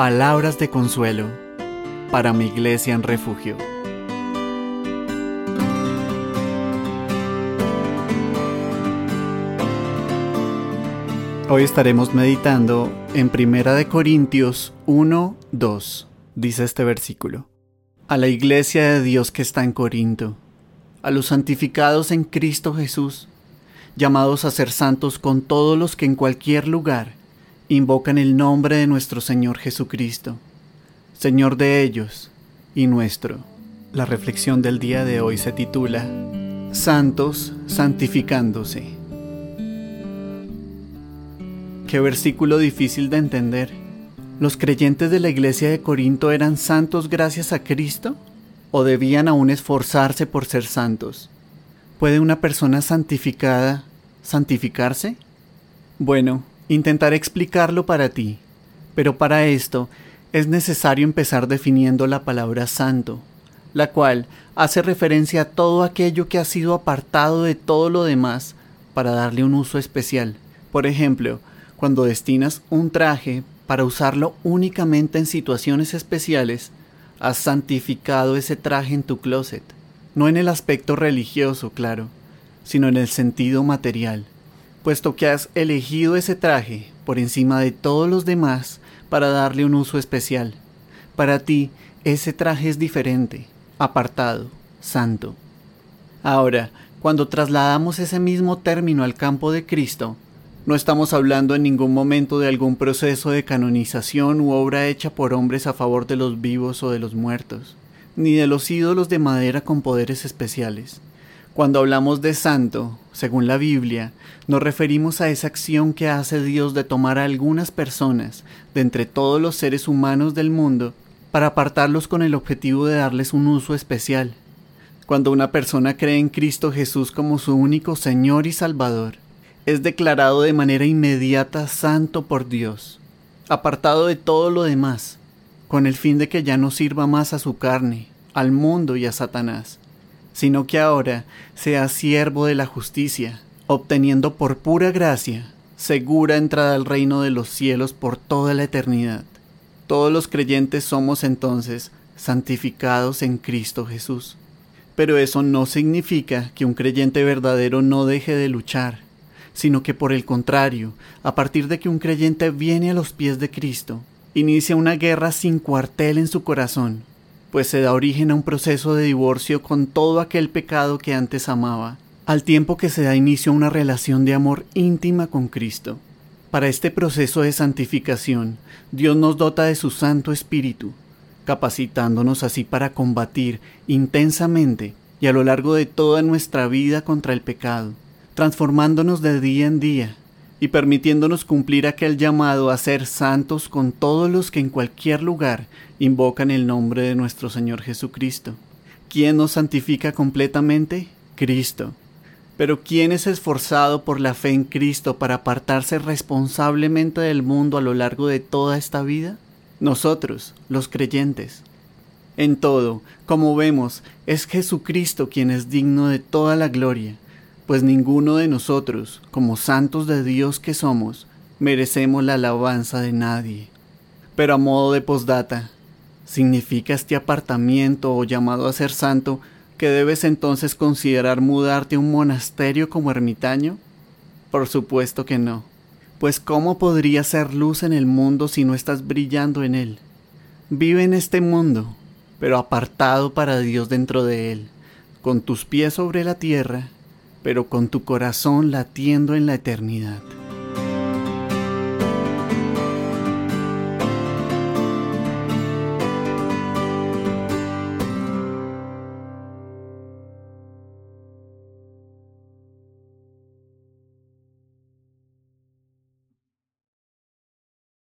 palabras de consuelo para mi iglesia en refugio. Hoy estaremos meditando en Primera de Corintios 1, 2. Dice este versículo. A la iglesia de Dios que está en Corinto, a los santificados en Cristo Jesús, llamados a ser santos con todos los que en cualquier lugar invocan el nombre de nuestro Señor Jesucristo, Señor de ellos y nuestro. La reflexión del día de hoy se titula Santos santificándose. Qué versículo difícil de entender. ¿Los creyentes de la iglesia de Corinto eran santos gracias a Cristo? ¿O debían aún esforzarse por ser santos? ¿Puede una persona santificada santificarse? Bueno, Intentaré explicarlo para ti, pero para esto es necesario empezar definiendo la palabra santo, la cual hace referencia a todo aquello que ha sido apartado de todo lo demás para darle un uso especial. Por ejemplo, cuando destinas un traje para usarlo únicamente en situaciones especiales, has santificado ese traje en tu closet, no en el aspecto religioso, claro, sino en el sentido material puesto que has elegido ese traje por encima de todos los demás para darle un uso especial. Para ti, ese traje es diferente, apartado, santo. Ahora, cuando trasladamos ese mismo término al campo de Cristo, no estamos hablando en ningún momento de algún proceso de canonización u obra hecha por hombres a favor de los vivos o de los muertos, ni de los ídolos de madera con poderes especiales. Cuando hablamos de santo, según la Biblia, nos referimos a esa acción que hace Dios de tomar a algunas personas de entre todos los seres humanos del mundo para apartarlos con el objetivo de darles un uso especial. Cuando una persona cree en Cristo Jesús como su único Señor y Salvador, es declarado de manera inmediata santo por Dios, apartado de todo lo demás, con el fin de que ya no sirva más a su carne, al mundo y a Satanás sino que ahora sea siervo de la justicia, obteniendo por pura gracia segura entrada al reino de los cielos por toda la eternidad. Todos los creyentes somos entonces santificados en Cristo Jesús. Pero eso no significa que un creyente verdadero no deje de luchar, sino que por el contrario, a partir de que un creyente viene a los pies de Cristo, inicia una guerra sin cuartel en su corazón, pues se da origen a un proceso de divorcio con todo aquel pecado que antes amaba, al tiempo que se da inicio a una relación de amor íntima con Cristo. Para este proceso de santificación, Dios nos dota de su Santo Espíritu, capacitándonos así para combatir intensamente y a lo largo de toda nuestra vida contra el pecado, transformándonos de día en día y permitiéndonos cumplir aquel llamado a ser santos con todos los que en cualquier lugar invocan el nombre de nuestro Señor Jesucristo. ¿Quién nos santifica completamente? Cristo. Pero ¿quién es esforzado por la fe en Cristo para apartarse responsablemente del mundo a lo largo de toda esta vida? Nosotros, los creyentes. En todo, como vemos, es Jesucristo quien es digno de toda la gloria, pues ninguno de nosotros, como santos de Dios que somos, merecemos la alabanza de nadie. Pero a modo de postdata, ¿significa este apartamiento o llamado a ser santo que debes entonces considerar mudarte a un monasterio como ermitaño? Por supuesto que no, pues ¿cómo podría ser luz en el mundo si no estás brillando en él? Vive en este mundo, pero apartado para Dios dentro de él, con tus pies sobre la tierra pero con tu corazón latiendo en la eternidad.